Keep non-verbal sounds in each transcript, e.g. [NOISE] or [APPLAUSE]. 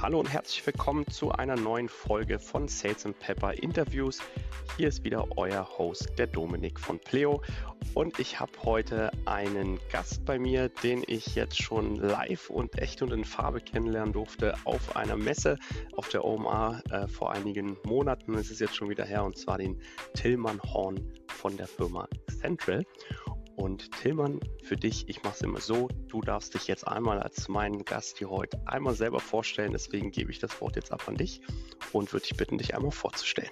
Hallo und herzlich willkommen zu einer neuen Folge von Sales and Pepper Interviews. Hier ist wieder euer Host, der Dominik von Pleo. Und ich habe heute einen Gast bei mir, den ich jetzt schon live und echt und in Farbe kennenlernen durfte auf einer Messe auf der OMA äh, vor einigen Monaten. Es ist jetzt schon wieder her und zwar den Tillmann Horn von der Firma Central. Und Tillmann, für dich, ich mache es immer so, du darfst dich jetzt einmal als meinen Gast hier heute einmal selber vorstellen. Deswegen gebe ich das Wort jetzt ab an dich und würde dich bitten, dich einmal vorzustellen.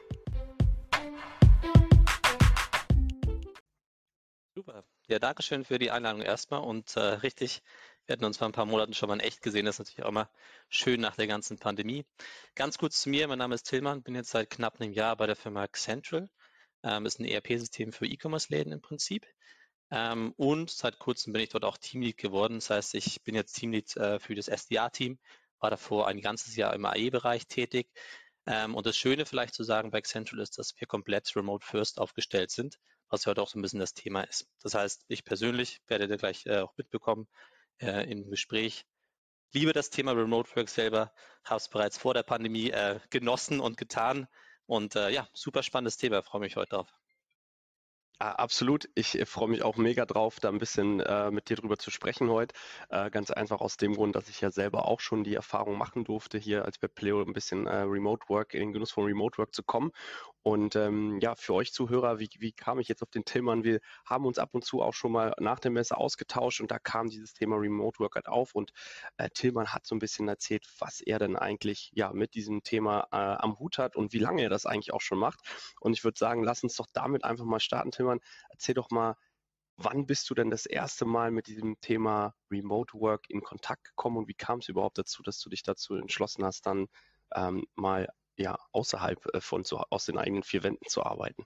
Super. Ja, danke schön für die Einladung erstmal und äh, richtig, wir hatten uns vor ein paar Monaten schon mal in echt gesehen. Das ist natürlich auch mal schön nach der ganzen Pandemie. Ganz kurz zu mir, mein Name ist Tillmann, bin jetzt seit knapp einem Jahr bei der Firma Central. Ähm, ist ein ERP-System für E-Commerce-Läden im Prinzip. Ähm, und seit kurzem bin ich dort auch Teamlead geworden. Das heißt, ich bin jetzt Teamlead äh, für das SDA-Team, war davor ein ganzes Jahr im AE-Bereich tätig. Ähm, und das Schöne vielleicht zu sagen bei Accenture ist, dass wir komplett remote first aufgestellt sind, was heute auch so ein bisschen das Thema ist. Das heißt, ich persönlich werde da gleich äh, auch mitbekommen äh, im Gespräch. Liebe das Thema Remote Work selber, habe es bereits vor der Pandemie äh, genossen und getan. Und äh, ja, super spannendes Thema, freue mich heute drauf. Ah, absolut. Ich äh, freue mich auch mega drauf, da ein bisschen äh, mit dir drüber zu sprechen heute. Äh, ganz einfach aus dem Grund, dass ich ja selber auch schon die Erfahrung machen durfte, hier als bei Pleo ein bisschen äh, Remote Work, in den Genuss von Remote Work zu kommen. Und ähm, ja, für euch Zuhörer, wie, wie kam ich jetzt auf den Tillmann? Wir haben uns ab und zu auch schon mal nach der Messe ausgetauscht und da kam dieses Thema Remote Work halt auf und äh, Tillmann hat so ein bisschen erzählt, was er denn eigentlich ja mit diesem Thema äh, am Hut hat und wie lange er das eigentlich auch schon macht. Und ich würde sagen, lass uns doch damit einfach mal starten, Tillmann. Erzähl doch mal, wann bist du denn das erste Mal mit diesem Thema Remote Work in Kontakt gekommen und wie kam es überhaupt dazu, dass du dich dazu entschlossen hast, dann ähm, mal ja außerhalb äh, von zu, aus den eigenen vier Wänden zu arbeiten?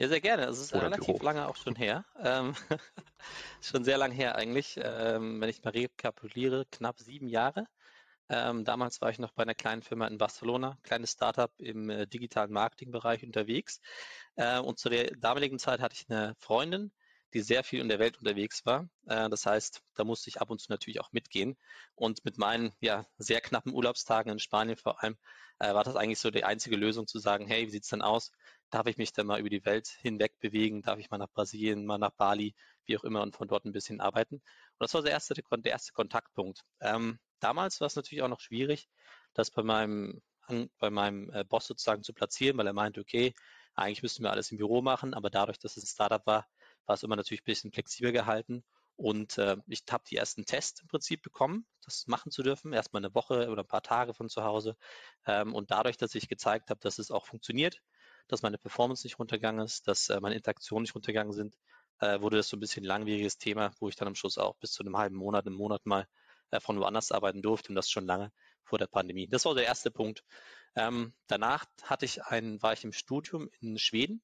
Ja, sehr gerne. Es ist Oder relativ Büro. lange auch schon her. [LAUGHS] Ähm, [LAUGHS] schon sehr lang her eigentlich. Ähm, wenn ich mal rekapituliere, knapp sieben Jahre. Ähm, damals war ich noch bei einer kleinen Firma in Barcelona, kleines Startup im äh, digitalen Marketingbereich unterwegs. Äh, und zu der damaligen Zeit hatte ich eine Freundin, die sehr viel in der Welt unterwegs war. Äh, das heißt, da musste ich ab und zu natürlich auch mitgehen. Und mit meinen ja, sehr knappen Urlaubstagen in Spanien vor allem äh, war das eigentlich so die einzige Lösung zu sagen, hey, wie sieht's denn aus? Darf ich mich dann mal über die Welt hinweg bewegen? Darf ich mal nach Brasilien, mal nach Bali, wie auch immer und von dort ein bisschen arbeiten? Und das war der erste, der erste Kontaktpunkt. Ähm, Damals war es natürlich auch noch schwierig, das bei meinem, bei meinem äh, Boss sozusagen zu platzieren, weil er meinte, okay, eigentlich müssten wir alles im Büro machen, aber dadurch, dass es ein Startup war, war es immer natürlich ein bisschen flexibel gehalten. Und äh, ich habe die ersten Tests im Prinzip bekommen, das machen zu dürfen, erstmal eine Woche oder ein paar Tage von zu Hause. Ähm, und dadurch, dass ich gezeigt habe, dass es auch funktioniert, dass meine Performance nicht runtergegangen ist, dass äh, meine Interaktionen nicht runtergegangen sind, äh, wurde das so ein bisschen ein langwieriges Thema, wo ich dann am Schluss auch bis zu einem halben Monat, einem Monat mal äh, von woanders arbeiten durfte und das schon lange vor der Pandemie. Das war der erste Punkt. Ähm, danach hatte ich ein, war ich im Studium in Schweden.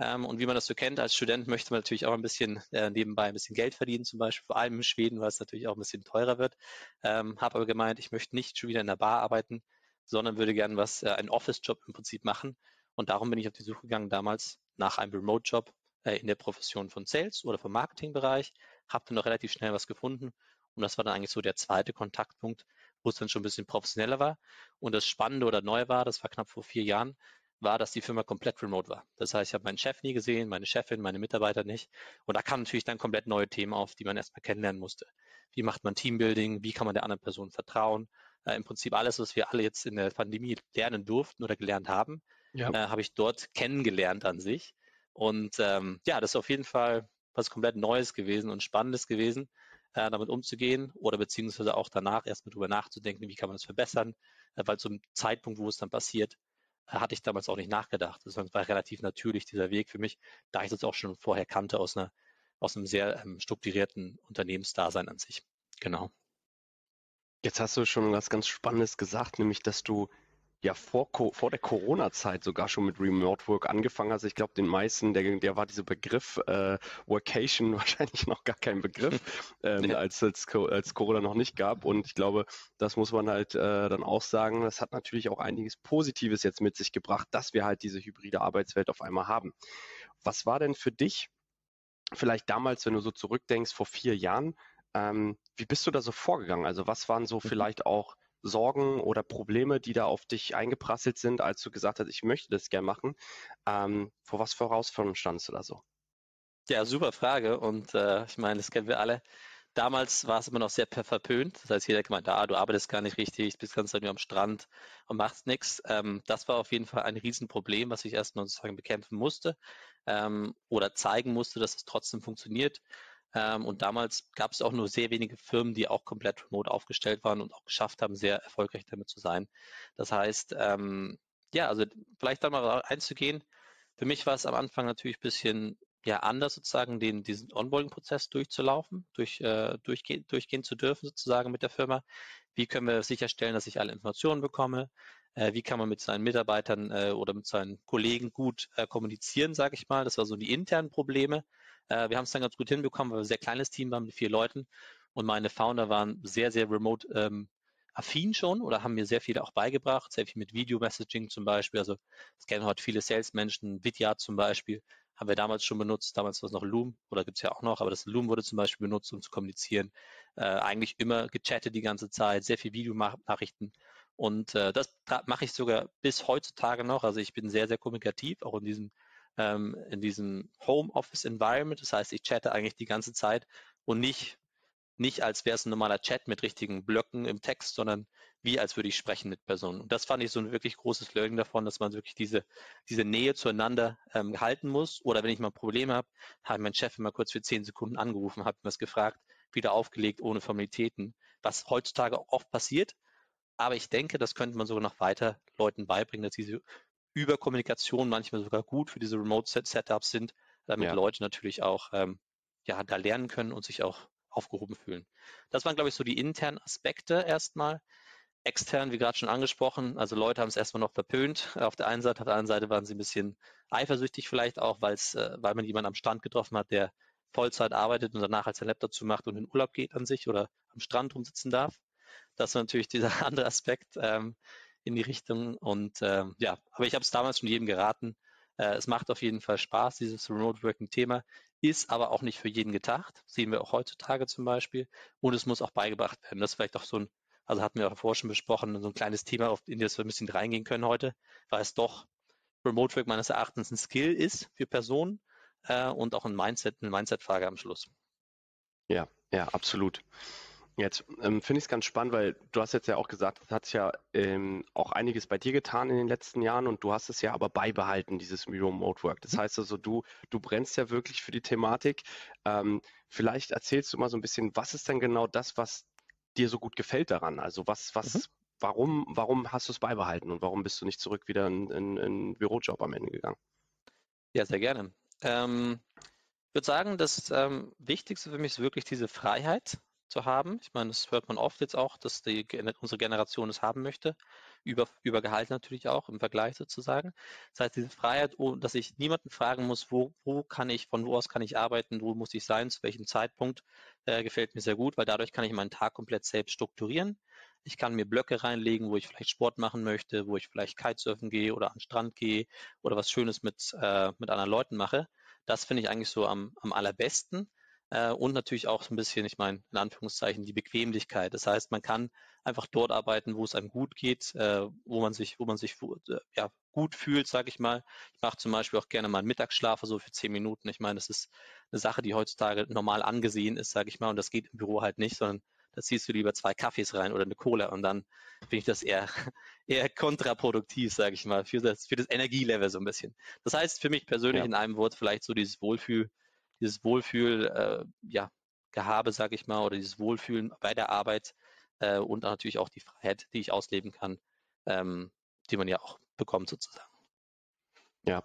Ähm, und wie man das so kennt, als Student möchte man natürlich auch ein bisschen äh, nebenbei ein bisschen Geld verdienen, zum Beispiel vor allem in Schweden, weil es natürlich auch ein bisschen teurer wird. Ähm, Habe aber gemeint, ich möchte nicht schon wieder in der Bar arbeiten, sondern würde gerne was, äh, einen Office-Job im Prinzip machen. Und darum bin ich auf die Suche gegangen damals nach einem Remote-Job äh, in der Profession von Sales oder vom Marketingbereich. Habe dann noch relativ schnell was gefunden und das war dann eigentlich so der zweite Kontaktpunkt, wo es dann schon ein bisschen professioneller war. Und das Spannende oder Neue war, das war knapp vor vier Jahren, war, dass die Firma komplett remote war. Das heißt, ich habe meinen Chef nie gesehen, meine Chefin, meine Mitarbeiter nicht. Und da kamen natürlich dann komplett neue Themen auf, die man erstmal kennenlernen musste. Wie macht man Teambuilding? Wie kann man der anderen Person vertrauen? Äh, Im Prinzip alles, was wir alle jetzt in der Pandemie lernen durften oder gelernt haben, ja. äh, habe ich dort kennengelernt an sich. Und ähm, ja, das ist auf jeden Fall was komplett Neues gewesen und Spannendes gewesen äh, damit umzugehen oder beziehungsweise auch danach erstmal drüber nachzudenken, wie kann man das verbessern, äh, weil zum Zeitpunkt, wo es dann passiert, hatte ich damals auch nicht nachgedacht. Das war relativ natürlich dieser Weg für mich, da ich das auch schon vorher kannte aus einer aus einem sehr ähm, strukturierten Unternehmensdasein an sich. Genau. Jetzt hast du schon was ganz Spannendes gesagt, nämlich dass du ja vor, vor der Corona-Zeit sogar schon mit Remote Work angefangen hast. Ich glaube, den meisten, der, der war dieser Begriff äh, Workation [LAUGHS] wahrscheinlich noch gar kein Begriff, [LAUGHS] ähm, ja. als, als, als Corona noch nicht gab. Und ich glaube, das muss man halt äh, dann auch sagen. Das hat natürlich auch einiges Positives jetzt mit sich gebracht, dass wir halt diese hybride Arbeitswelt auf einmal haben. Was war denn für dich vielleicht damals, wenn du so zurückdenkst, vor vier Jahren, ähm, wie bist du da so vorgegangen? Also was waren so mhm. vielleicht auch Sorgen oder Probleme, die da auf dich eingeprasselt sind, als du gesagt hast, ich möchte das gerne machen? Ähm, vor was für Herausforderungen standst du da so? Ja, super Frage. Und äh, ich meine, das kennen wir alle. Damals war es immer noch sehr verpönt. Das heißt, jeder gemeint, ah, du arbeitest gar nicht richtig, bist ganz nur am Strand und machst nichts. Ähm, das war auf jeden Fall ein Riesenproblem, was ich erstmal sozusagen bekämpfen musste ähm, oder zeigen musste, dass es trotzdem funktioniert. Ähm, und damals gab es auch nur sehr wenige Firmen, die auch komplett remote aufgestellt waren und auch geschafft haben, sehr erfolgreich damit zu sein. Das heißt, ähm, ja, also vielleicht da mal einzugehen. Für mich war es am Anfang natürlich ein bisschen ja anders sozusagen den, diesen Onboarding-Prozess durchzulaufen, durch, äh, durchgehen, durchgehen zu dürfen sozusagen mit der Firma. Wie können wir sicherstellen, dass ich alle Informationen bekomme? Äh, wie kann man mit seinen Mitarbeitern äh, oder mit seinen Kollegen gut äh, kommunizieren, sage ich mal. Das war so die internen Probleme. Äh, wir haben es dann ganz gut hinbekommen, weil wir ein sehr kleines Team waren mit vier Leuten und meine Founder waren sehr, sehr remote ähm, affin schon oder haben mir sehr viel auch beigebracht, sehr viel mit Video-Messaging zum Beispiel. Also es kennen heute viele Salesmenschen, Vidya zum Beispiel, haben wir damals schon benutzt. Damals war es noch Loom oder gibt es ja auch noch, aber das Loom wurde zum Beispiel benutzt, um zu kommunizieren. Äh, eigentlich immer gechattet die ganze Zeit, sehr viel Videonachrichten. Und äh, das mache ich sogar bis heutzutage noch. Also ich bin sehr, sehr kommunikativ, auch in diesem, ähm, in diesem Home-Office-Environment. Das heißt, ich chatte eigentlich die ganze Zeit und nicht nicht als wäre es ein normaler Chat mit richtigen Blöcken im Text, sondern wie als würde ich sprechen mit Personen. Und das fand ich so ein wirklich großes Learning davon, dass man wirklich diese, diese Nähe zueinander ähm, halten muss. Oder wenn ich mal ein Problem habe, habe mein Chef immer kurz für zehn Sekunden angerufen, habe mir was gefragt, wieder aufgelegt, ohne Formalitäten, was heutzutage auch oft passiert. Aber ich denke, das könnte man sogar noch weiter Leuten beibringen, dass diese Überkommunikation manchmal sogar gut für diese Remote-Setups sind, damit ja. Leute natürlich auch ähm, ja, da lernen können und sich auch aufgehoben fühlen. Das waren, glaube ich, so die internen Aspekte erstmal. Extern, wie gerade schon angesprochen, also Leute haben es erstmal noch verpönt. Auf der einen Seite, auf der anderen Seite waren sie ein bisschen eifersüchtig vielleicht auch, äh, weil man jemanden am Strand getroffen hat, der Vollzeit arbeitet und danach als sein Laptop zumacht und in Urlaub geht an sich oder am Strand rumsitzen darf. Das war natürlich dieser [LAUGHS] andere Aspekt ähm, in die Richtung. Und ähm, ja, aber ich habe es damals schon jedem geraten. Äh, es macht auf jeden Fall Spaß, dieses Remote Working Thema ist aber auch nicht für jeden gedacht. Sehen wir auch heutzutage zum Beispiel. Und es muss auch beigebracht werden. Das ist vielleicht auch so ein, also hatten wir auch vorher schon besprochen, so ein kleines Thema, in das wir ein bisschen reingehen können heute, weil es doch Remote Work meines Erachtens ein Skill ist für Personen äh, und auch ein Mindset, eine Mindset-Frage am Schluss. Ja, ja, absolut. Jetzt ähm, finde ich es ganz spannend, weil du hast jetzt ja auch gesagt, es hat ja ähm, auch einiges bei dir getan in den letzten Jahren und du hast es ja aber beibehalten, dieses Remote Work. Das mhm. heißt also, du, du brennst ja wirklich für die Thematik. Ähm, vielleicht erzählst du mal so ein bisschen, was ist denn genau das, was dir so gut gefällt daran? Also was, was, mhm. warum, warum hast du es beibehalten und warum bist du nicht zurück wieder in, in, in Bürojob am Ende gegangen? Ja, sehr gerne. Ähm, ich würde sagen, das ähm, Wichtigste für mich ist wirklich diese Freiheit, zu haben. Ich meine, das hört man oft jetzt auch, dass die, unsere Generation es haben möchte. Über, über Gehalt natürlich auch im Vergleich sozusagen. Das heißt, diese Freiheit, oh, dass ich niemanden fragen muss, wo, wo kann ich, von wo aus kann ich arbeiten, wo muss ich sein, zu welchem Zeitpunkt, äh, gefällt mir sehr gut, weil dadurch kann ich meinen Tag komplett selbst strukturieren. Ich kann mir Blöcke reinlegen, wo ich vielleicht Sport machen möchte, wo ich vielleicht Kitesurfen gehe oder an den Strand gehe oder was Schönes mit, äh, mit anderen Leuten mache. Das finde ich eigentlich so am, am allerbesten. Äh, und natürlich auch so ein bisschen, ich meine, in Anführungszeichen, die Bequemlichkeit. Das heißt, man kann einfach dort arbeiten, wo es einem gut geht, äh, wo man sich, wo man sich äh, ja, gut fühlt, sage ich mal. Ich mache zum Beispiel auch gerne mal einen Mittagsschlaf, so für zehn Minuten. Ich meine, das ist eine Sache, die heutzutage normal angesehen ist, sage ich mal, und das geht im Büro halt nicht, sondern da ziehst du lieber zwei Kaffees rein oder eine Cola und dann finde ich das eher, [LAUGHS] eher kontraproduktiv, sage ich mal, für das, für das Energielevel so ein bisschen. Das heißt für mich persönlich ja. in einem Wort vielleicht so dieses Wohlfühl, dieses Wohlfühl, äh, ja, Gehabe, sage ich mal, oder dieses Wohlfühlen bei der Arbeit äh, und natürlich auch die Freiheit, die ich ausleben kann, ähm, die man ja auch bekommt sozusagen. Ja,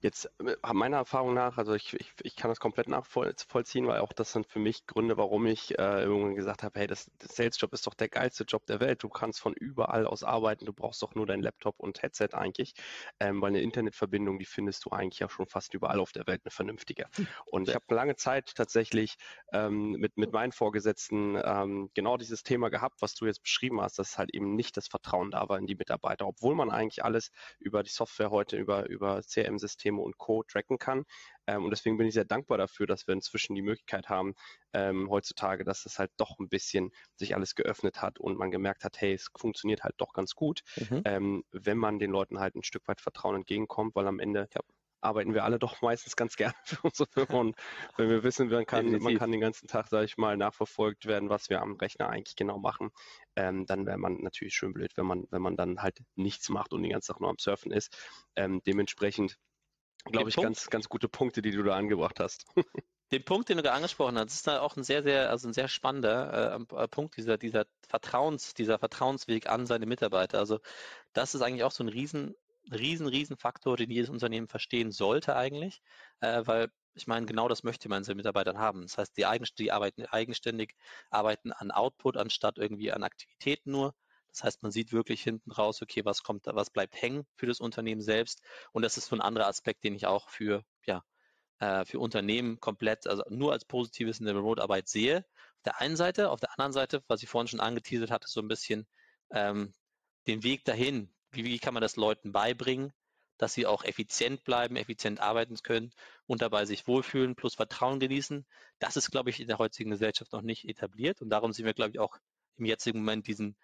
Jetzt äh, meiner Erfahrung nach, also ich, ich, ich kann das komplett nachvollziehen, weil auch das sind für mich Gründe, warum ich äh, irgendwann gesagt habe, hey, das, das Sales-Job ist doch der geilste Job der Welt. Du kannst von überall aus arbeiten, du brauchst doch nur dein Laptop und Headset eigentlich, ähm, weil eine Internetverbindung, die findest du eigentlich ja schon fast überall auf der Welt eine vernünftige. Hm. Und ich habe lange Zeit tatsächlich ähm, mit, mit meinen Vorgesetzten ähm, genau dieses Thema gehabt, was du jetzt beschrieben hast, dass halt eben nicht das Vertrauen da war in die Mitarbeiter, obwohl man eigentlich alles über die Software heute, über, über CRM-Systeme Betriebssysteme und Co. tracken kann. Ähm, und deswegen bin ich sehr dankbar dafür, dass wir inzwischen die Möglichkeit haben, ähm, heutzutage, dass es halt doch ein bisschen sich alles geöffnet hat und man gemerkt hat, hey, es funktioniert halt doch ganz gut, mhm. ähm, wenn man den Leuten halt ein Stück weit Vertrauen entgegenkommt, weil am Ende ja arbeiten wir alle doch [LAUGHS] meistens ganz gerne für unsere Firma. Und wenn wir wissen, man kann, man kann den ganzen Tag, sage ich mal, nachverfolgt werden, was wir am Rechner eigentlich genau machen, ähm, dann wäre man natürlich schön blöd, wenn man, wenn man dann halt nichts macht und den ganzen Tag nur am Surfen ist. Ähm, dementsprechend glaube ich, ganz, ganz gute Punkte, die du da angebracht hast. [LAUGHS] Den Punkt, den du da angesprochen hast, ist da auch ein sehr, sehr, also ein sehr spannender äh, äh, Punkt, dieser, dieser Vertrauens, dieser Vertrauensweg an seine Mitarbeiter. Also das ist eigentlich auch so ein riesen riesen, riesen Faktor, den jedes Unternehmen verstehen sollte eigentlich, äh, weil ich meine, genau das möchte man seinen Mitarbeitern haben. Das heißt, die, eigen, die arbeiten eigenständig, arbeiten an Output anstatt irgendwie an Aktivitäten nur. Das heißt, man sieht wirklich hinten raus, okay, was kommt, was bleibt hängen für das Unternehmen selbst. Und das ist so ein anderer Aspekt, den ich auch für, ja, äh, für Unternehmen komplett, also nur als Positives in der Remote-Arbeit sehe. Auf der einen Seite, auf der anderen Seite, was ich vorhin schon angeteasert hatte, so ein bisschen ähm, den Weg dahin, wie, wie kann man das Leuten beibringen, dass sie auch effizient bleiben, effizient arbeiten können und dabei sich wohlfühlen plus Vertrauen genießen. Das ist, glaube ich, in der heutigen Gesellschaft noch nicht etabliert und darum sehen wir, glaube ich, auch im jetzigen Moment diesen,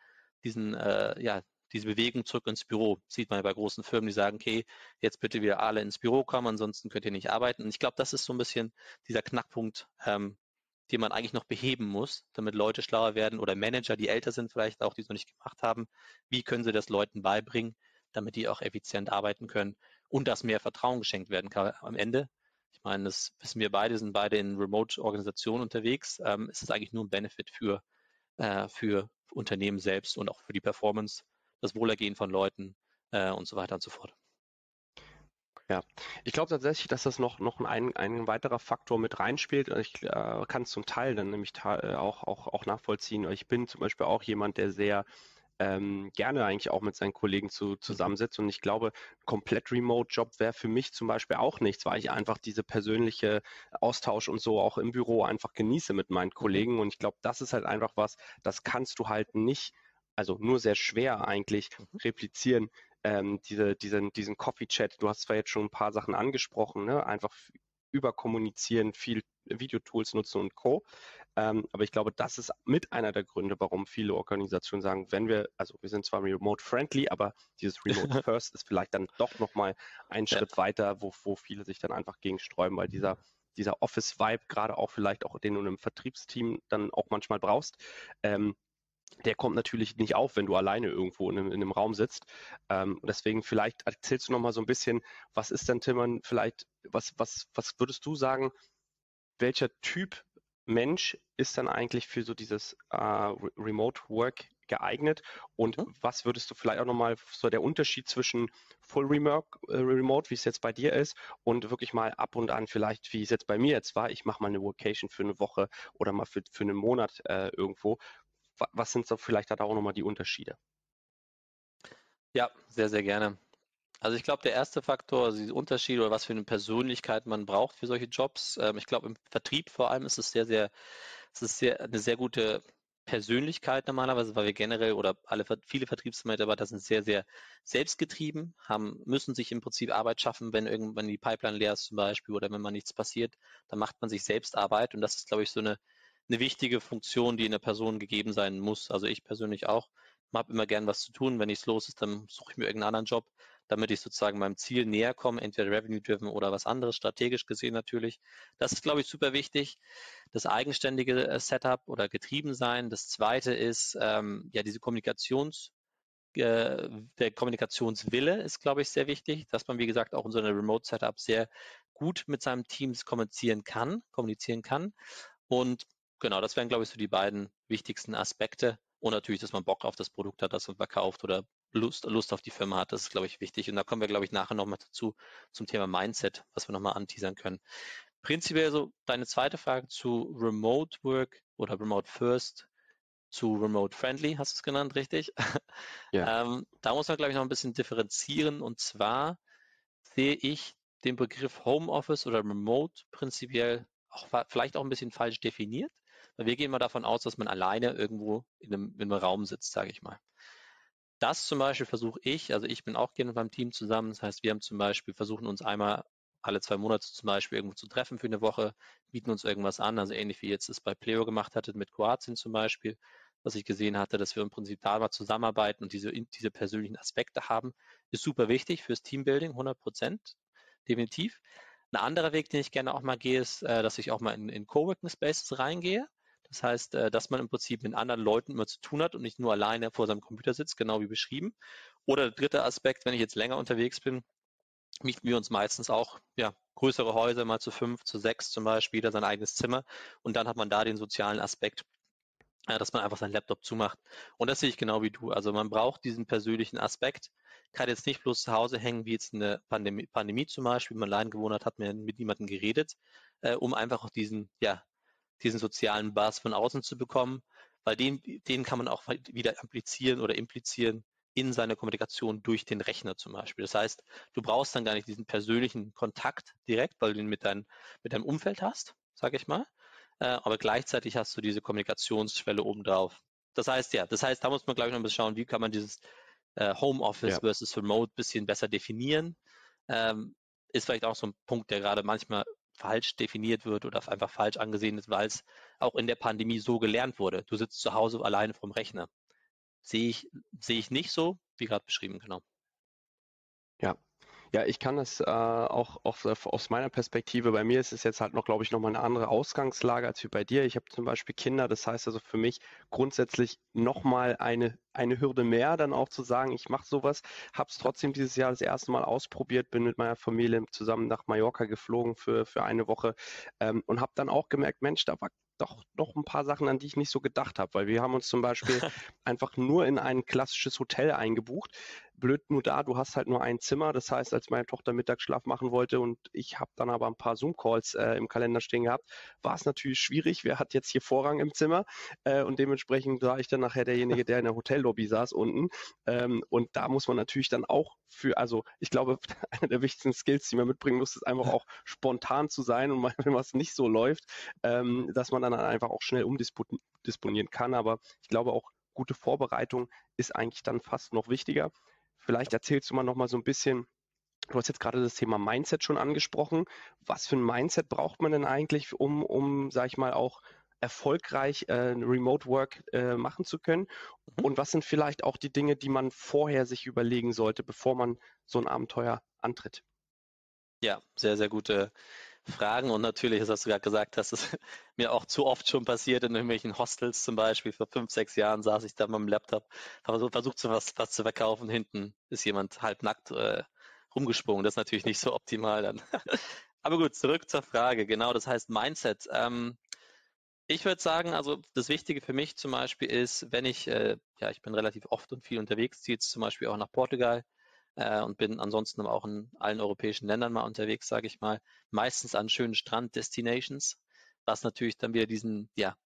diesen, äh, ja, diese Bewegung zurück ins Büro. Sieht man ja bei großen Firmen, die sagen, okay, jetzt bitte wieder alle ins Büro kommen, ansonsten könnt ihr nicht arbeiten. Und ich glaube, das ist so ein bisschen dieser Knackpunkt, ähm, den man eigentlich noch beheben muss, damit Leute schlauer werden oder Manager, die älter sind vielleicht auch, die es noch nicht gemacht haben. Wie können sie das Leuten beibringen, damit die auch effizient arbeiten können und dass mehr Vertrauen geschenkt werden kann am Ende? Ich meine, das wissen wir beide, sind beide in Remote-Organisationen unterwegs. Ähm, es ist eigentlich nur ein Benefit für, äh, für Unternehmen selbst und auch für die Performance, das Wohlergehen von Leuten äh, und so weiter und so fort. Ja, ich glaube tatsächlich, dass das noch, noch ein, ein weiterer Faktor mit reinspielt. Ich äh, kann es zum Teil dann nämlich äh, auch, auch, auch nachvollziehen. Ich bin zum Beispiel auch jemand, der sehr ähm, gerne eigentlich auch mit seinen Kollegen zu, mhm. zusammensitzt. Und ich glaube, komplett Remote-Job wäre für mich zum Beispiel auch nichts, weil ich einfach diese persönliche Austausch und so auch im Büro einfach genieße mit meinen mhm. Kollegen. Und ich glaube, das ist halt einfach was, das kannst du halt nicht, also nur sehr schwer eigentlich mhm. replizieren ähm, diese, diesen, diesen Coffee-Chat, du hast zwar jetzt schon ein paar Sachen angesprochen, ne? einfach überkommunizieren, viel Videotools nutzen und Co. Ähm, aber ich glaube, das ist mit einer der Gründe, warum viele Organisationen sagen, wenn wir, also wir sind zwar remote-friendly, aber dieses [LAUGHS] Remote First ist vielleicht dann doch nochmal ein ja. Schritt weiter, wo, wo viele sich dann einfach gegen sträuben, weil dieser dieser Office-Vibe, gerade auch vielleicht auch den du im Vertriebsteam dann auch manchmal brauchst, ähm, der kommt natürlich nicht auf, wenn du alleine irgendwo in einem, in einem Raum sitzt. Ähm, deswegen vielleicht erzählst du noch mal so ein bisschen, was ist denn, Timmern, vielleicht, was, was, was würdest du sagen, welcher Typ Mensch ist dann eigentlich für so dieses äh, Remote Work geeignet und mhm. was würdest du vielleicht auch nochmal so der Unterschied zwischen Full Remote, äh, Remote, wie es jetzt bei dir ist und wirklich mal ab und an vielleicht, wie es jetzt bei mir jetzt war, ich mache mal eine Vocation für eine Woche oder mal für, für einen Monat äh, irgendwo was sind so vielleicht da auch nochmal die Unterschiede? Ja, sehr, sehr gerne. Also ich glaube, der erste Faktor, also die Unterschiede oder was für eine Persönlichkeit man braucht für solche Jobs. Ähm, ich glaube, im Vertrieb vor allem ist es sehr, sehr, es ist sehr, eine sehr gute Persönlichkeit normalerweise, weil wir generell oder alle viele Vertriebsmitarbeiter sind sehr, sehr selbstgetrieben, haben, müssen sich im Prinzip Arbeit schaffen, wenn irgendwann die Pipeline leer ist zum Beispiel oder wenn mal nichts passiert, dann macht man sich selbst Arbeit und das ist, glaube ich, so eine eine wichtige Funktion, die in der Person gegeben sein muss. Also ich persönlich auch. Ich habe immer gern was zu tun. Wenn nichts los ist, dann suche ich mir irgendeinen anderen Job, damit ich sozusagen meinem Ziel näher komme, entweder Revenue-driven oder was anderes, strategisch gesehen natürlich. Das ist, glaube ich, super wichtig. Das eigenständige äh, Setup oder Getriebensein. Das zweite ist ähm, ja diese Kommunikations- äh, der Kommunikationswille ist, glaube ich, sehr wichtig, dass man, wie gesagt, auch in so einem Remote-Setup sehr gut mit seinem Team kommunizieren kann, kommunizieren kann. Und Genau, das wären, glaube ich, so die beiden wichtigsten Aspekte. Und natürlich, dass man Bock auf das Produkt hat, das man verkauft oder Lust, Lust auf die Firma hat. Das ist, glaube ich, wichtig. Und da kommen wir, glaube ich, nachher nochmal dazu zum Thema Mindset, was wir nochmal anteasern können. Prinzipiell so deine zweite Frage zu Remote Work oder Remote First zu Remote Friendly, hast du es genannt, richtig? [LAUGHS] Ja. ähm, da muss man, glaube ich, noch ein bisschen differenzieren. Und zwar sehe ich den Begriff Homeoffice oder Remote prinzipiell auch, vielleicht auch ein bisschen falsch definiert. Wir gehen mal davon aus, dass man alleine irgendwo in einem, in einem Raum sitzt, sage ich mal. Das zum Beispiel versuche ich, also ich bin auch gerne beim Team zusammen. Das heißt, wir haben zum Beispiel versuchen uns einmal alle zwei Monate zum Beispiel irgendwo zu treffen für eine Woche, bieten uns irgendwas an, also ähnlich wie jetzt es bei Pleo gemacht hatte mit Kroatien zum Beispiel, was ich gesehen hatte, dass wir im Prinzip da mal zusammenarbeiten und diese, diese persönlichen Aspekte haben, ist super wichtig fürs Teambuilding, 100 Prozent, definitiv. Ein anderer Weg, den ich gerne auch mal gehe, ist, äh, dass ich auch mal in, in Coworking Spaces reingehe. Das heißt, äh, dass man im Prinzip mit anderen Leuten immer zu tun hat und nicht nur alleine vor seinem Computer sitzt, genau wie beschrieben. Oder der dritte Aspekt, wenn ich jetzt länger unterwegs bin, mieten wir uns meistens auch ja, größere Häuser, mal zu fünf, zu sechs zum Beispiel, jeder sein eigenes Zimmer. Und dann hat man da den sozialen Aspekt, äh, dass man einfach seinen Laptop zumacht. Und das sehe ich genau wie du. Also man braucht diesen persönlichen Aspekt. Kann jetzt nicht bloß zu Hause hängen, wie jetzt eine Pandemie, Pandemie zum Beispiel, man allein gewohnt hat, hat man mit niemandem geredet, äh, um einfach auch diesen, ja, diesen sozialen Buzz von außen zu bekommen, weil den, den kann man auch wieder implizieren oder implizieren in seine Kommunikation durch den Rechner zum Beispiel. Das heißt, du brauchst dann gar nicht diesen persönlichen Kontakt direkt, weil du ihn mit, dein, mit deinem Umfeld hast, sage ich mal. Äh, aber gleichzeitig hast du diese Kommunikationsschwelle obendrauf. Das heißt, ja, das heißt, da muss man, glaube ich, noch ein bisschen schauen, wie kann man dieses äh, Homeoffice ja. versus Remote bisschen besser definieren. Ähm, ist vielleicht auch so ein Punkt, der gerade manchmal falsch definiert wird oder einfach falsch angesehen ist, weil es auch in der Pandemie so gelernt wurde. Du sitzt zu Hause alleine vom Rechner. Sehe ich, sehe ich nicht so, wie gerade beschrieben, genau. Ja, ja, ich kann das äh, auch, auch aus meiner Perspektive, bei mir ist es jetzt halt noch, glaube ich, nochmal eine andere Ausgangslage als wie bei dir. Ich habe zum Beispiel Kinder, das heißt also für mich grundsätzlich nochmal eine, eine Hürde mehr, dann auch zu sagen, ich mache sowas, habe es trotzdem dieses Jahr das erste Mal ausprobiert, bin mit meiner Familie zusammen nach Mallorca geflogen für, für eine Woche ähm, und habe dann auch gemerkt, Mensch, da war doch noch ein paar Sachen, an die ich nicht so gedacht habe, weil wir haben uns zum Beispiel [LAUGHS] einfach nur in ein klassisches Hotel eingebucht. Blöd nur da, du hast halt nur ein Zimmer. Das heißt, als meine Tochter Mittagsschlaf machen wollte und ich habe dann aber ein paar Zoom-Calls äh, im Kalender stehen gehabt, war es natürlich schwierig. Wer hat jetzt hier Vorrang im Zimmer? Äh, und dementsprechend war ich dann nachher derjenige, der in der Hotellobby saß unten. Ähm, und da muss man natürlich dann auch für, also ich glaube, [LAUGHS] einer der wichtigsten Skills, die man mitbringen muss, ist einfach auch spontan zu sein und [LAUGHS] wenn was nicht so läuft, ähm, dass man dann einfach auch schnell umdisponieren kann. Aber ich glaube auch, gute Vorbereitung ist eigentlich dann fast noch wichtiger. Vielleicht erzählst du mal noch mal so ein bisschen, Du hast jetzt gerade das Thema Mindset schon angesprochen. Was für ein Mindset braucht man denn eigentlich, um, um sag ich mal, auch erfolgreich äh, Remote Work äh, machen zu können? Mhm. Und was sind vielleicht auch die Dinge, die man vorher sich überlegen sollte, bevor man so ein Abenteuer antritt? Ja, sehr, sehr gute Fragen. Und natürlich, das hast du gerade gesagt, dass [LAUGHS] es mir auch zu oft schon passiert in irgendwelchen Hostels zum Beispiel. Vor fünf, sechs Jahren saß ich da mit dem Laptop, so versucht, so was, was zu verkaufen. Hinten ist jemand halbnackt äh, rumgesprungen. Das ist natürlich nicht so optimal dann. [LAUGHS] Aber gut, zurück zur Frage. Genau, das heißt Mindset. Ähm, ich würde sagen, also das Wichtige für mich zum Beispiel ist, wenn ich, äh, ja, ich bin relativ oft und viel unterwegs, ziehe jetzt zum Beispiel auch nach Portugal äh, und bin ansonsten auch in allen europäischen Ländern mal unterwegs, sage ich mal, meistens an schönen Strand-Destinations, was natürlich dann wieder diesen, ja,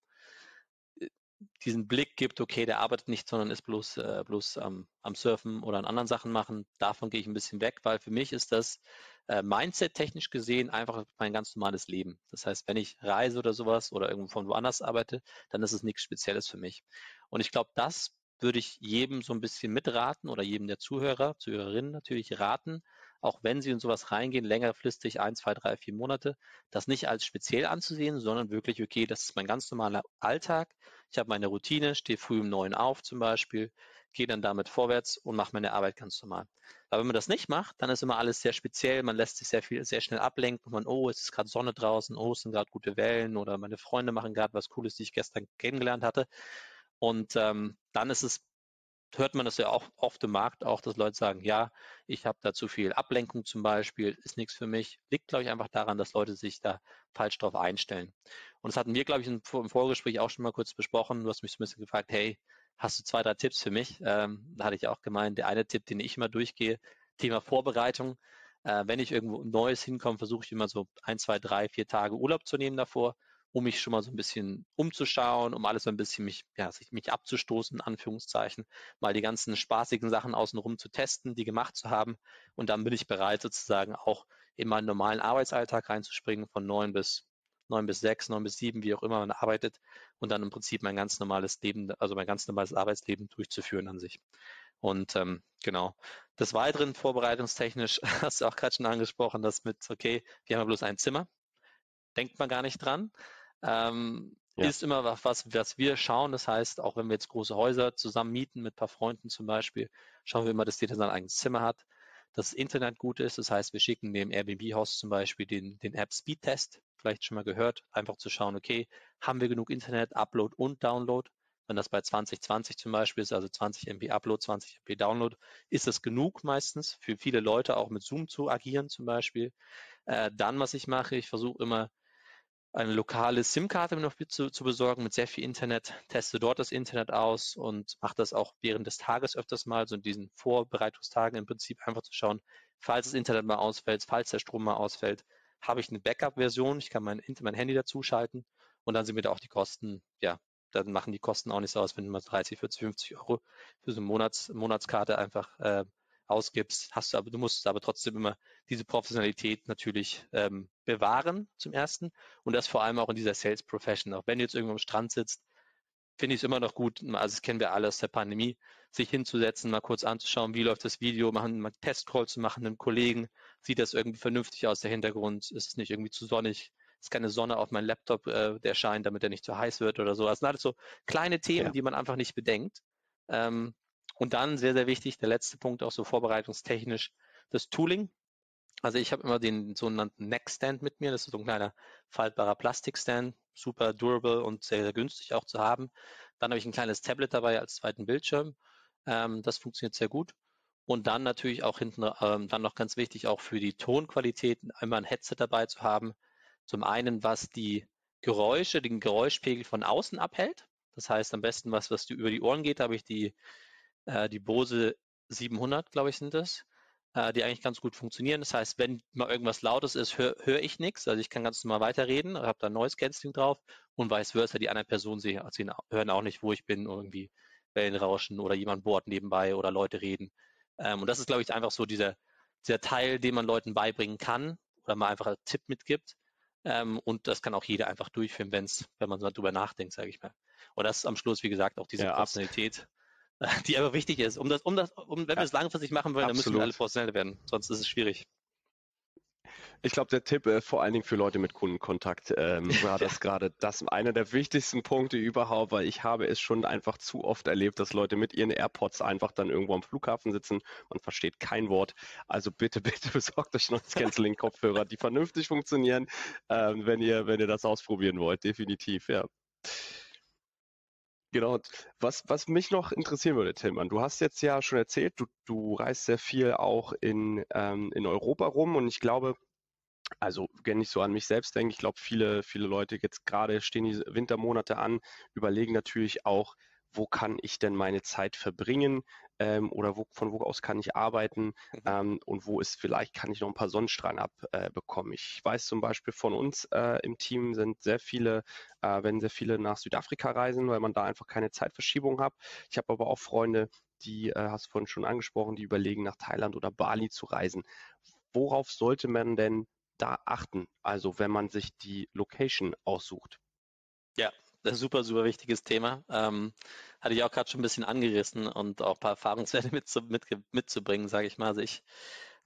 diesen Blick gibt, okay, der arbeitet nicht, sondern ist bloß, äh, bloß am, am Surfen oder an anderen Sachen machen. Davon gehe ich ein bisschen weg, weil für mich ist das äh, Mindset technisch gesehen einfach mein ganz normales Leben. Das heißt, wenn ich reise oder sowas oder irgendwo von woanders arbeite, dann ist es nichts Spezielles für mich. Und ich glaube, das würde ich jedem so ein bisschen mitraten oder jedem der Zuhörer, Zuhörerinnen natürlich raten, auch wenn sie in sowas reingehen, längerfristig ein, zwei, drei, vier Monate, das nicht als speziell anzusehen, sondern wirklich, okay, das ist mein ganz normaler Alltag. Ich habe meine Routine, stehe früh um neun auf zum Beispiel, gehe dann damit vorwärts und mache meine Arbeit ganz normal. Aber wenn man das nicht macht, dann ist immer alles sehr speziell, man lässt sich sehr viel, sehr schnell ablenken, man, oh, es ist gerade Sonne draußen, oh, es sind gerade gute Wellen oder meine Freunde machen gerade was Cooles, die ich gestern kennengelernt hatte. Und ähm, dann ist es, hört man das ja auch oft im Markt auch, dass Leute sagen, ja, ich habe da zu viel Ablenkung zum Beispiel, ist nichts für mich. Liegt, glaube ich, einfach daran, dass Leute sich da falsch drauf einstellen. Und das hatten wir, glaube ich, im Vorgespräch auch schon mal kurz besprochen. Du hast mich so ein bisschen gefragt, hey, hast du zwei, drei Tipps für mich? Ähm, da hatte ich auch gemeint, der eine Tipp, den ich immer durchgehe, Thema Vorbereitung. Äh, wenn ich irgendwo Neues hinkomme, versuche ich immer so ein, zwei, drei, vier Tage Urlaub zu nehmen davor um mich schon mal so ein bisschen umzuschauen, um alles so ein bisschen mich, ja, mich abzustoßen, in Anführungszeichen, mal die ganzen spaßigen Sachen außenrum zu testen, die gemacht zu haben. Und dann bin ich bereit, sozusagen auch in meinen normalen Arbeitsalltag reinzuspringen, von neun bis neun bis sechs, neun bis sieben, wie auch immer man arbeitet und dann im Prinzip mein ganz normales Leben, also mein ganz normales Arbeitsleben durchzuführen an sich. Und ähm, genau. Des Weiteren vorbereitungstechnisch [LAUGHS] hast du auch gerade schon angesprochen, dass mit, okay, wir haben ja bloß ein Zimmer, denkt man gar nicht dran. Ähm, ja. Ist immer was, was wir schauen. Das heißt, auch wenn wir jetzt große Häuser zusammen mieten mit ein paar Freunden zum Beispiel, schauen wir immer, dass jeder sein eigenes Zimmer hat, dass das Internet gut ist. Das heißt, wir schicken dem Airbnb-Haus zum Beispiel den, den App-Speed-Test, vielleicht schon mal gehört, einfach zu schauen, okay, haben wir genug Internet, Upload und Download? Wenn das bei 2020 zum Beispiel ist, also 20 MB Upload, 20 MB Download, ist das genug meistens für viele Leute auch mit Zoom zu agieren zum Beispiel. Äh, dann, was ich mache, ich versuche immer eine lokale SIM-Karte noch zu, zu, besorgen mit sehr viel Internet, teste dort das Internet aus und mache das auch während des Tages öfters mal, so in diesen Vorbereitungstagen im Prinzip einfach zu schauen, falls das Internet mal ausfällt, falls der Strom mal ausfällt, habe ich eine Backup-Version, ich kann mein, mein Handy dazuschalten und dann sind mir da auch die Kosten, ja, dann machen die Kosten auch nicht so aus, wenn mal 30, 40, 50 Euro für so eine Monats, Monatskarte einfach äh, ausgibst, hast du aber, du musst aber trotzdem immer diese Professionalität natürlich ähm, bewahren zum ersten und das vor allem auch in dieser Sales Profession. Auch wenn du jetzt irgendwo am Strand sitzt, finde ich es immer noch gut, also das kennen wir alle aus der Pandemie, sich hinzusetzen, mal kurz anzuschauen, wie läuft das Video, machen mal Testcall zu machen, einem Kollegen, sieht das irgendwie vernünftig aus, der Hintergrund, ist es nicht irgendwie zu sonnig, ist keine Sonne auf meinem Laptop, äh, der scheint, damit er nicht zu heiß wird oder so. Das sind alles so kleine Themen, ja. die man einfach nicht bedenkt. Ähm, und dann sehr, sehr wichtig, der letzte Punkt auch so vorbereitungstechnisch, das Tooling. Also ich habe immer den sogenannten Neck-Stand mit mir. Das ist so ein kleiner faltbarer Plastikstand, super durable und sehr, sehr günstig auch zu haben. Dann habe ich ein kleines Tablet dabei als zweiten Bildschirm. Ähm, das funktioniert sehr gut. Und dann natürlich auch hinten, ähm, dann noch ganz wichtig, auch für die Tonqualität einmal ein Headset dabei zu haben. Zum einen, was die Geräusche, den Geräuschpegel von außen abhält. Das heißt am besten was, was über die Ohren geht, habe ich die äh, die Bose 700, glaube ich, sind das, äh, die eigentlich ganz gut funktionieren. Das heißt, wenn mal irgendwas Lautes ist, höre hör ich nichts. Also ich kann ganz normal weiterreden, habe da Noise Cancelling drauf und vice versa, die anderen Personen sie, sie hören auch nicht, wo ich bin, irgendwie Wellen rauschen oder jemand bohrt nebenbei oder Leute reden. Ähm, und das ist, glaube ich, einfach so dieser, dieser Teil, den man Leuten beibringen kann oder mal einfach einen Tipp mitgibt. Ähm, und das kann auch jeder einfach durchführen, wenn's, wenn man so darüber nachdenkt, sage ich mal. Und das ist am Schluss, wie gesagt, auch diese ja, Professionalität [LAUGHS] die aber wichtig ist. Um das, um das, um, wenn wir es langfristig machen wollen, dann müssen wir alle professionell werden. Sonst ist es schwierig. Ich glaube, der Tipp äh, vor allen Dingen für Leute mit Kundenkontakt ähm, [LAUGHS] war das gerade das einer der wichtigsten Punkte überhaupt, weil ich habe es schon einfach zu oft erlebt, dass Leute mit ihren AirPods einfach dann irgendwo am Flughafen sitzen. Man versteht kein Wort. Also bitte, [LAUGHS] bitte besorgt euch noch Canceling-Kopfhörer, die vernünftig funktionieren, ähm, wenn ihr, wenn ihr das ausprobieren wollt. Definitiv, ja. Genau. Was, was mich noch interessieren würde, Tillmann, du hast jetzt ja schon erzählt, du, du reist sehr viel auch in, ähm, in Europa rum und ich glaube, also wenn ich so an mich selbst denke, ich glaube, viele, viele Leute jetzt gerade stehen die Wintermonate an, überlegen natürlich auch, wo kann ich denn meine Zeit verbringen ähm, oder wo, von wo aus kann ich arbeiten mhm. ähm, und wo ist vielleicht kann ich noch ein paar Sonnenstrahlen abbekommen. Äh, ich weiß zum Beispiel von uns äh, im Team sind sehr viele, äh, wenn sehr viele nach Südafrika reisen, weil man da einfach keine Zeitverschiebung hat. Ich habe aber auch Freunde, die äh, hast du vorhin schon angesprochen, die überlegen nach Thailand oder Bali zu reisen. Worauf sollte man denn da achten? Also wenn man sich die Location aussucht. Ja, ein super, super wichtiges Thema. Ähm, hatte ich auch gerade schon ein bisschen angerissen und auch ein paar Erfahrungswerte [LAUGHS] mit, mit, mitzubringen, sage ich mal. Also ich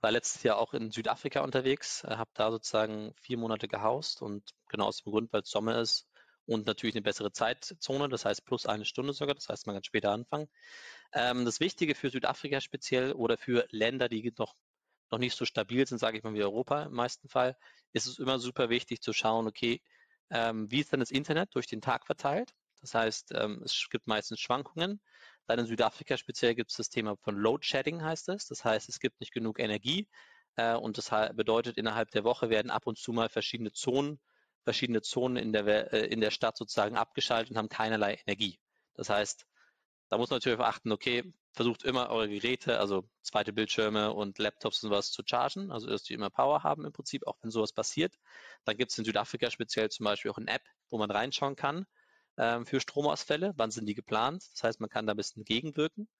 war letztes Jahr auch in Südafrika unterwegs, äh, habe da sozusagen vier Monate gehaust und genau aus dem Grund, weil es Sommer ist und natürlich eine bessere Zeitzone, das heißt plus eine Stunde sogar, das heißt man kann später anfangen. Ähm, das Wichtige für Südafrika speziell oder für Länder, die noch, noch nicht so stabil sind, sage ich mal wie Europa im meisten Fall, ist es immer super wichtig zu schauen, okay, ähm, wie ist dann das Internet durch den Tag verteilt? Das heißt, ähm, es gibt meistens Schwankungen. Dann in Südafrika speziell gibt es das Thema von Load Shedding, heißt es. Das heißt, es gibt nicht genug Energie äh, und das bedeutet, innerhalb der Woche werden ab und zu mal verschiedene Zonen, verschiedene Zonen in der, äh, in der Stadt sozusagen abgeschaltet und haben keinerlei Energie. Das heißt, da muss man natürlich achten, okay, versucht immer eure Geräte, also zweite Bildschirme und Laptops und was zu chargen, also dass die immer Power haben im Prinzip, auch wenn sowas passiert. Dann gibt es in Südafrika speziell zum Beispiel auch eine App, wo man reinschauen kann ähm, für Stromausfälle, wann sind die geplant. Das heißt, man kann da ein bisschen gegenwirken.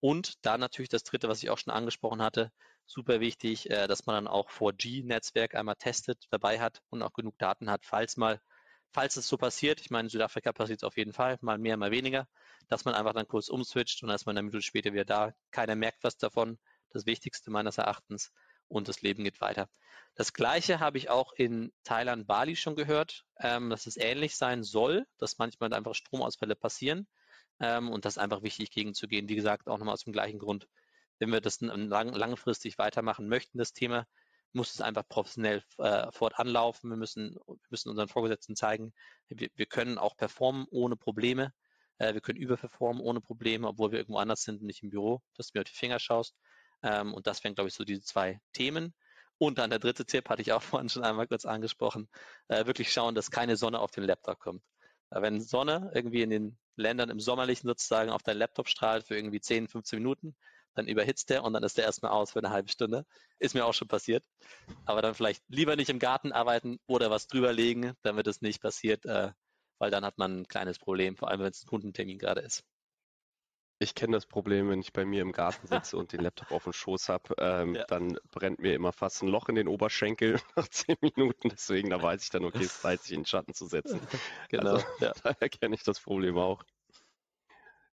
Und da natürlich das dritte, was ich auch schon angesprochen hatte, super wichtig, äh, dass man dann auch 4G-Netzwerk einmal testet, dabei hat und auch genug Daten hat, falls mal falls es so passiert, ich meine, in Südafrika passiert es auf jeden Fall, mal mehr, mal weniger, dass man einfach dann kurz umswitcht und dann ist eine Minute später wieder da. Keiner merkt was davon. Das Wichtigste meines Erachtens und das Leben geht weiter. Das Gleiche habe ich auch in Thailand, Bali schon gehört, ähm, dass es ähnlich sein soll, dass manchmal einfach Stromausfälle passieren ähm, und das ist einfach wichtig gegenzugehen. Wie gesagt, auch nochmal aus dem gleichen Grund. Wenn wir das lang, langfristig weitermachen möchten, das Thema, muss es einfach professionell äh, fortanlaufen. Wir müssen, wir müssen unseren Vorgesetzten zeigen, wir, wir können auch performen ohne Probleme. Äh, wir können überperformen ohne Probleme, obwohl wir irgendwo anders sind nicht im Büro, dass du mir auf die Finger schaust. Ähm, und das wären, glaube ich, so diese zwei Themen. Und dann der dritte Tipp, hatte ich auch [LAUGHS] vorhin schon einmal kurz angesprochen, äh, wirklich schauen, dass keine Sonne auf den Laptop kommt. Äh, wenn Sonne irgendwie in den Ländern im Sommerlichen sozusagen auf deinen Laptop strahlt für irgendwie 10, 15 Minuten, dann überhitzt der und dann ist der erstmal aus für eine halbe Stunde. Ist mir auch schon passiert. Aber dann vielleicht lieber nicht im Garten arbeiten oder was drüberlegen, damit es nicht passiert, äh, weil dann hat man ein kleines Problem, vor allem wenn es ein Kundentermin gerade ist. Ich kenne das Problem, wenn ich bei mir im Garten sitze und den Laptop auf dem Schoß habe, ähm, ja. dann brennt mir immer fast ein Loch in den Oberschenkel [LAUGHS] nach zehn Minuten. Deswegen, da weiß ich dann, okay, es ist Zeit, sich in den Schatten zu setzen. [LAUGHS] Genau. Also, ja. [LAUGHS] Daher kenne ich das Problem auch.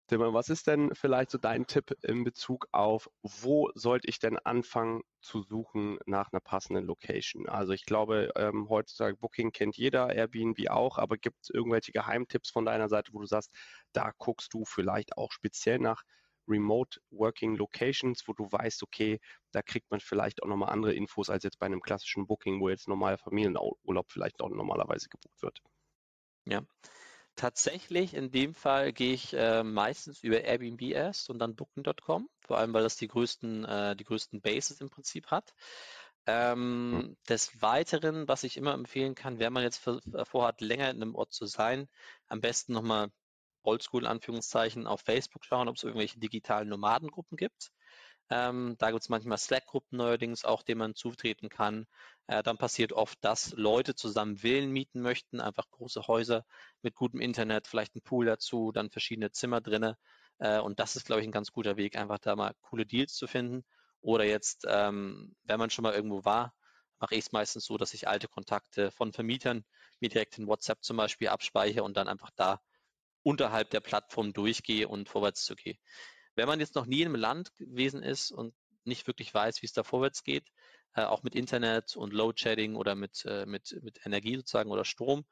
Timmer, was ist denn vielleicht so dein Tipp in Bezug auf, wo sollte ich denn anfangen zu suchen nach einer passenden Location? Also ich glaube, ähm, heutzutage Booking kennt jeder, Airbnb auch, aber gibt es irgendwelche Geheimtipps von deiner Seite, wo du sagst, da guckst du vielleicht auch speziell nach Remote Working Locations, wo du weißt, okay, da kriegt man vielleicht auch nochmal andere Infos als jetzt bei einem klassischen Booking, wo jetzt normaler Familienurlaub vielleicht auch normalerweise gebucht wird. Ja, Tatsächlich, in dem Fall gehe ich äh, meistens über Airbnb erst und dann Booking.com, vor allem weil das die größten, äh, die größten Bases im Prinzip hat. Ähm, mhm. Des Weiteren, was ich immer empfehlen kann, wenn man jetzt äh, vorhat, länger in einem Ort zu sein, am besten nochmal Oldschool Anführungszeichen auf Facebook schauen, ob es irgendwelche digitalen Nomadengruppen gibt. Ähm, da gibt es manchmal Slack-Gruppen neuerdings auch, denen man zutreten kann. Äh, dann passiert oft, dass Leute zusammen Villen mieten möchten, einfach große Häuser mit gutem Internet, vielleicht ein Pool dazu, dann verschiedene Zimmer drinne. Äh, und das ist, glaube ich, ein ganz guter Weg, einfach da mal coole Deals zu finden. Oder jetzt, ähm, wenn man schon mal irgendwo war, mache ich es meistens so, dass ich alte Kontakte von Vermietern mir direkt in WhatsApp zum Beispiel abspeichere und dann einfach da unterhalb der Plattform durchgehe und vorwärts zu gehen. Wenn man jetzt noch nie in einem Land gewesen ist und nicht wirklich weiß, wie es da vorwärts geht, äh, auch mit Internet und Load-Shedding oder mit, äh, mit, mit Energie sozusagen oder Strom,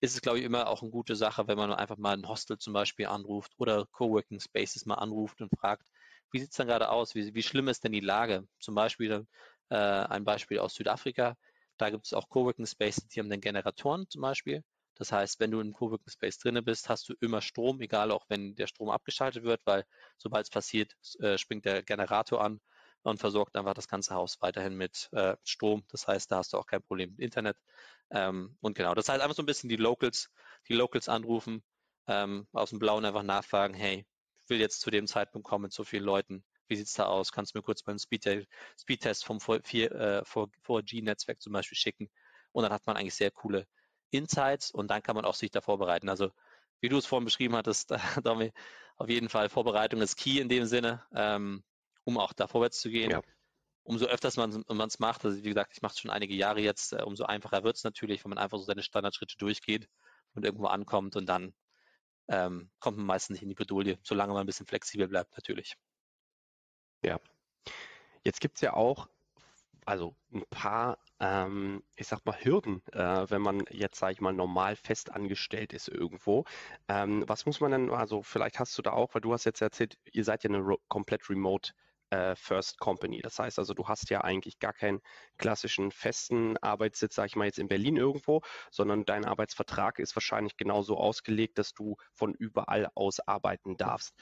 ist es, glaube ich, immer auch eine gute Sache, wenn man einfach mal ein Hostel zum Beispiel anruft oder Coworking Spaces mal anruft und fragt, wie sieht es dann gerade aus? Wie, wie schlimm ist denn die Lage? Zum Beispiel äh, ein Beispiel aus Südafrika. Da gibt es auch Coworking Spaces, die haben dann Generatoren zum Beispiel. Das heißt, wenn du im Coworking Space drinne bist, hast du immer Strom, egal auch wenn der Strom abgeschaltet wird, weil sobald es passiert, äh, springt der Generator an und versorgt einfach das ganze Haus weiterhin mit äh, Strom. Das heißt, da hast du auch kein Problem mit Internet. Ähm, und genau, das heißt einfach so ein bisschen die Locals, die Locals anrufen, ähm, aus dem Blauen einfach nachfragen, hey, will jetzt zu dem Zeitpunkt kommen mit so vielen Leuten. Wie sieht's da aus? Kannst du mir kurz beim Speedtest, vom 4, 4G-Netzwerk äh, zum Beispiel schicken? Und dann hat man eigentlich sehr coole Insights und dann kann man auch sich da vorbereiten. Also wie du es vorhin beschrieben hattest, [LAUGHS] Domi, auf jeden Fall Vorbereitung ist key in dem Sinne, ähm, um auch da vorwärts zu gehen. Ja. Umso öfters man es macht, also wie gesagt, ich mache es schon einige Jahre jetzt, äh, umso einfacher wird es natürlich, wenn man einfach so seine Standardschritte durchgeht und irgendwo ankommt und dann ähm, kommt man meistens nicht in die Bredouille, solange man ein bisschen flexibel bleibt natürlich. Ja. Jetzt gibt es ja auch also ein paar, ähm, ich sag mal, Hürden, äh, wenn man jetzt, sage ich mal, normal fest angestellt ist irgendwo. Ähm, was muss man denn, also vielleicht hast du da auch, weil du hast jetzt erzählt, ihr seid ja eine komplett remote äh, First Company. Das heißt also, du hast ja eigentlich gar keinen klassischen festen Arbeitssitz, sage ich mal jetzt in Berlin irgendwo, sondern dein Arbeitsvertrag ist wahrscheinlich genauso ausgelegt, dass du von überall aus arbeiten darfst.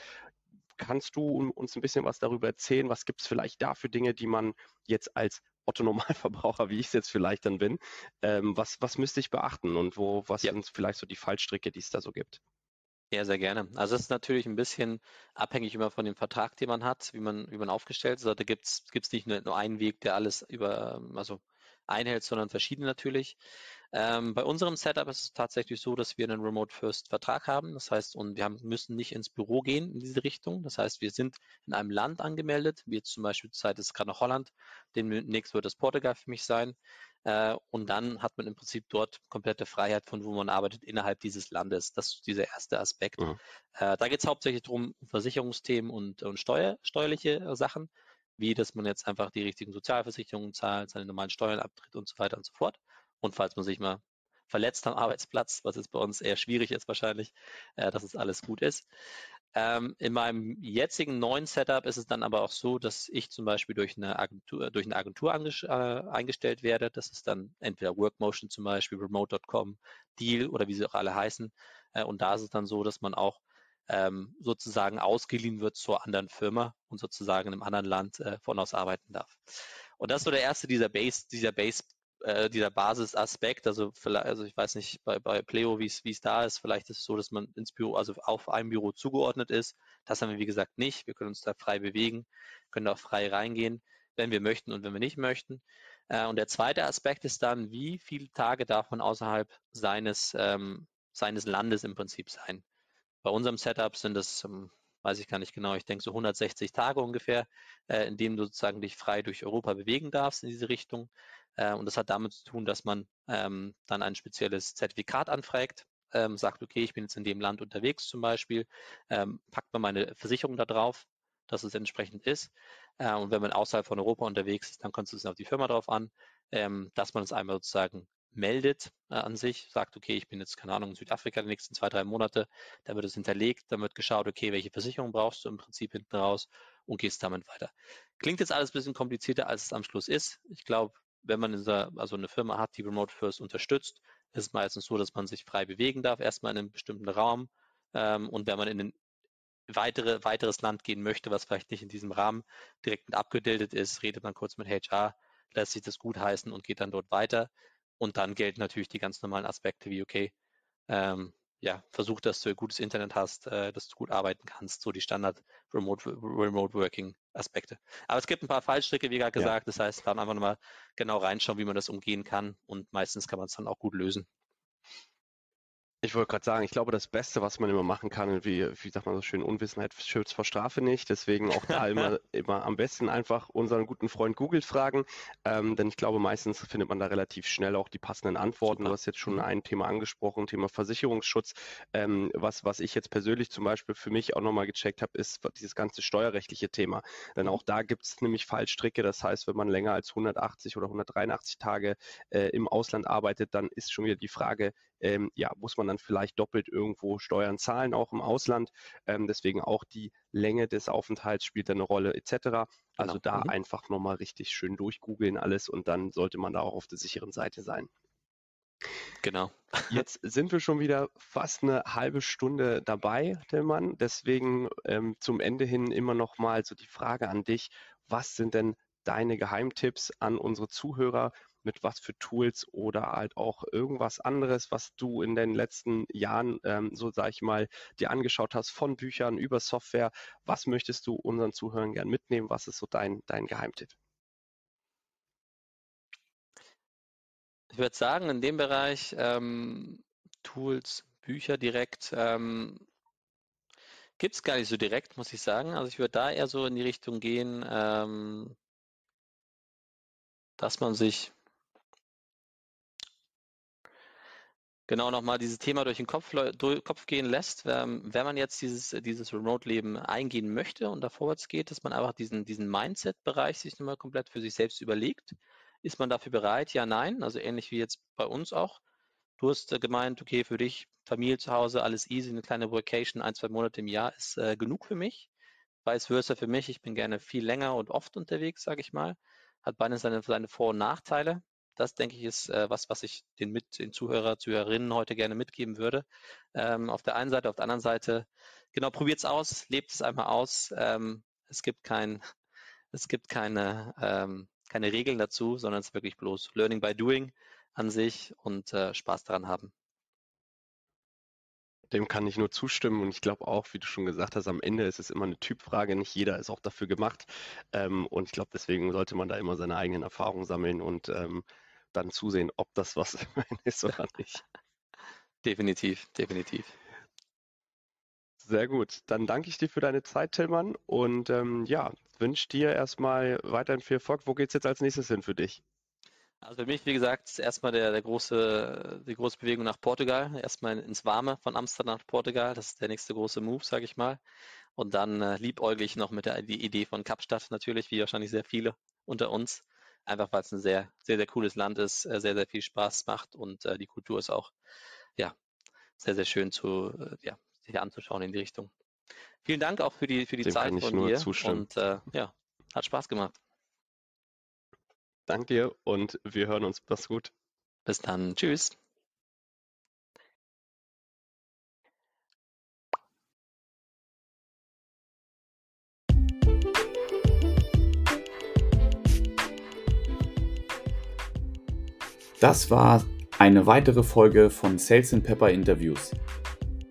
Kannst du uns ein bisschen was darüber erzählen? Was gibt es vielleicht da für Dinge, die man jetzt als Otto [LAUGHS] Normalverbraucher, wie ich es jetzt vielleicht dann bin, ähm, was, was müsste ich beachten und wo, was ja. sind vielleicht so die Fallstricke, die es da so gibt? Ja, sehr gerne. Also es ist natürlich ein bisschen abhängig immer von dem Vertrag, den man hat, wie man, wie man aufgestellt ist. Also da gibt es nicht nur, nur einen Weg, der alles über, also einhält, sondern verschiedene natürlich. Ähm, bei unserem Setup ist es tatsächlich so, dass wir einen Remote First Vertrag haben. Das heißt, und wir haben, müssen nicht ins Büro gehen in diese Richtung. Das heißt, wir sind in einem Land angemeldet, wie jetzt zum Beispiel zur Zeit ist gerade noch Holland. Demnächst wird das Portugal für mich sein. Äh, und dann hat man im Prinzip dort komplette Freiheit, von wo man arbeitet, innerhalb dieses Landes. Das ist dieser erste Aspekt. Mhm. Äh, da geht es hauptsächlich darum, Versicherungsthemen und, und Steuer, steuerliche Sachen, wie dass man jetzt einfach die richtigen Sozialversicherungen zahlt, seine normalen Steuern abtritt und so weiter und so fort. Und falls man sich mal verletzt am Arbeitsplatz, was jetzt bei uns eher schwierig ist wahrscheinlich, äh, dass es alles gut ist. Ähm, in meinem jetzigen neuen Setup ist es dann aber auch so, dass ich zum Beispiel durch eine Agentur, durch eine Agentur äh, eingestellt werde. Das ist dann entweder Workmotion zum Beispiel, Remote.com, Deal oder wie sie auch alle heißen. Äh, und da ist es dann so, dass man auch ähm, sozusagen ausgeliehen wird zur anderen Firma und sozusagen in einem anderen Land äh, von aus arbeiten darf. Und das ist so der erste dieser Base, dieser Base äh, dieser Basisaspekt, also vielleicht, also ich weiß nicht bei, bei Pleo, wie es da ist, vielleicht ist es so, dass man ins Büro, also auf einem Büro zugeordnet ist. Das haben wir wie gesagt nicht. Wir können uns da frei bewegen, können auch frei reingehen, wenn wir möchten und wenn wir nicht möchten. Äh, und der zweite Aspekt ist dann, wie viele Tage darf man außerhalb seines, ähm, seines Landes im Prinzip sein. Bei unserem Setup sind es, ähm, weiß ich gar nicht genau, ich denke so 160 Tage ungefähr, äh, in denen du sozusagen dich frei durch Europa bewegen darfst in diese Richtung. Äh, und das hat damit zu tun, dass man ähm, dann ein spezielles Zertifikat anfragt, ähm, sagt, okay, ich bin jetzt in dem Land unterwegs zum Beispiel, ähm, packt man meine Versicherung da drauf, dass es entsprechend ist. Äh, und wenn man außerhalb von Europa unterwegs ist, dann kommt es auf die Firma drauf an, ähm, dass man es einmal sozusagen meldet äh, an sich, sagt, okay, ich bin jetzt, keine Ahnung, in Südafrika die nächsten zwei, drei Monate, dann wird es hinterlegt, dann wird geschaut, okay, welche Versicherung brauchst du im Prinzip hinten raus und gehst damit weiter. Klingt jetzt alles ein bisschen komplizierter, als es am Schluss ist. Ich glaube, wenn man dieser, also eine Firma hat, die Remote First unterstützt, ist es meistens so, dass man sich frei bewegen darf, erstmal in einem bestimmten Raum. Ähm, und wenn man in ein weitere, weiteres Land gehen möchte, was vielleicht nicht in diesem Rahmen direkt mit abgebildet ist, redet man kurz mit HR, lässt sich das gut heißen und geht dann dort weiter. Und dann gelten natürlich die ganz normalen Aspekte wie, okay, ähm, ja, versuch, dass du gutes Internet hast, äh, dass du gut arbeiten kannst, so die Standard Remote, Remote Working Aspekte. Aber es gibt ein paar Fallstricke, wie gerade gesagt, ja. das heißt, dann einfach nochmal genau reinschauen, wie man das umgehen kann und meistens kann man es dann auch gut lösen. Ich wollte gerade sagen, ich glaube, das Beste, was man immer machen kann, wie, wie sagt man so schön, Unwissenheit schützt vor Strafe nicht. Deswegen auch da [LAUGHS] immer, immer am besten einfach unseren guten Freund Google fragen. Ähm, denn ich glaube, meistens findet man da relativ schnell auch die passenden Antworten. Super. Du hast jetzt schon mhm. ein Thema angesprochen, Thema Versicherungsschutz. Ähm, was, was ich jetzt persönlich zum Beispiel für mich auch nochmal gecheckt habe, ist dieses ganze steuerrechtliche Thema. Denn auch da gibt es nämlich Fallstricke. Das heißt, wenn man länger als 180 oder 183 Tage äh, im Ausland arbeitet, dann ist schon wieder die Frage, ähm, ja, muss man dann vielleicht doppelt irgendwo Steuern zahlen, auch im Ausland. Ähm, deswegen auch die Länge des Aufenthalts spielt eine Rolle etc. Also genau. da mhm. einfach nochmal richtig schön durchgoogeln alles und dann sollte man da auch auf der sicheren Seite sein. Genau. Jetzt [LAUGHS] sind wir schon wieder fast eine halbe Stunde dabei, Tillmann. Deswegen ähm, zum Ende hin immer noch mal so die Frage an dich. Was sind denn deine Geheimtipps an unsere Zuhörer? Mit was für Tools oder halt auch irgendwas anderes, was du in den letzten Jahren, ähm, so sage ich mal, dir angeschaut hast, von Büchern über Software. Was möchtest du unseren Zuhörern gern mitnehmen? Was ist so dein, dein Geheimtipp? Ich würde sagen, in dem Bereich ähm, Tools, Bücher direkt, ähm, gibt es gar nicht so direkt, muss ich sagen. Also ich würde da eher so in die Richtung gehen, ähm, dass man sich genau nochmal dieses Thema durch den Kopf, durch Kopf gehen lässt, ähm, wenn man jetzt dieses, dieses Remote-Leben eingehen möchte und da vorwärts geht, dass man einfach diesen, diesen Mindset-Bereich sich nochmal komplett für sich selbst überlegt. Ist man dafür bereit? Ja, nein. Also ähnlich wie jetzt bei uns auch. Du hast äh, gemeint, okay, für dich, Familie zu Hause, alles easy, eine kleine Vacation, ein, zwei Monate im Jahr ist äh, genug für mich. Vice versa für mich, ich bin gerne viel länger und oft unterwegs, sage ich mal. Hat beide seine, seine Vor- und Nachteile. Das, denke ich, ist äh, was, was ich den, mit, den Zuhörer, Zuhörerinnen heute gerne mitgeben würde. Ähm, auf der einen Seite, auf der anderen Seite, genau, probiert es aus, lebt es einmal aus. Ähm, es gibt kein, es gibt keine, ähm, keine Regeln dazu, sondern es ist wirklich bloß Learning by Doing an sich und äh, Spaß daran haben. Dem kann ich nur zustimmen und ich glaube auch, wie du schon gesagt hast, am Ende ist es immer eine Typfrage. Nicht jeder ist auch dafür gemacht. Ähm, und ich glaube, deswegen sollte man da immer seine eigenen Erfahrungen sammeln und ähm, dann zusehen, ob das was [LAUGHS] ist oder nicht. Definitiv, definitiv. Sehr gut. Dann danke ich dir für deine Zeit, Tillmann. Und ähm, ja, wünsche dir erstmal weiterhin viel Erfolg. Wo geht es jetzt als nächstes hin für dich? Also für mich, wie gesagt, erstmal der, der große, die große Bewegung nach Portugal. Erstmal ins Warme von Amsterdam nach Portugal. Das ist der nächste große Move, sage ich mal. Und dann äh, liebäuglich noch mit der die Idee von Kapstadt natürlich, wie wahrscheinlich sehr viele unter uns. Einfach weil es ein sehr, sehr, sehr cooles Land ist, äh, sehr, sehr viel Spaß macht und äh, die Kultur ist auch, ja, sehr, sehr schön zu, äh, ja, sich anzuschauen in die Richtung. Vielen Dank auch für die, für die Dem Zeit von dir. Zustimmen. Und äh, ja, hat Spaß gemacht. Danke dir und wir hören uns. Mach's gut. Bis dann. Tschüss. Das war eine weitere Folge von Sales and Pepper Interviews.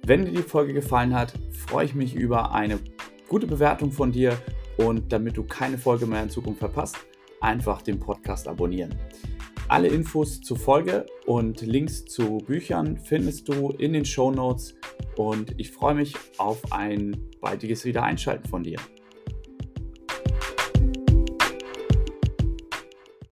Wenn dir die Folge gefallen hat, freue ich mich über eine gute Bewertung von dir und damit du keine Folge mehr in Zukunft verpasst, einfach den Podcast abonnieren. Alle Infos zur Folge und Links zu Büchern findest du in den Show Notes und ich freue mich auf ein baldiges Wiedereinschalten von dir.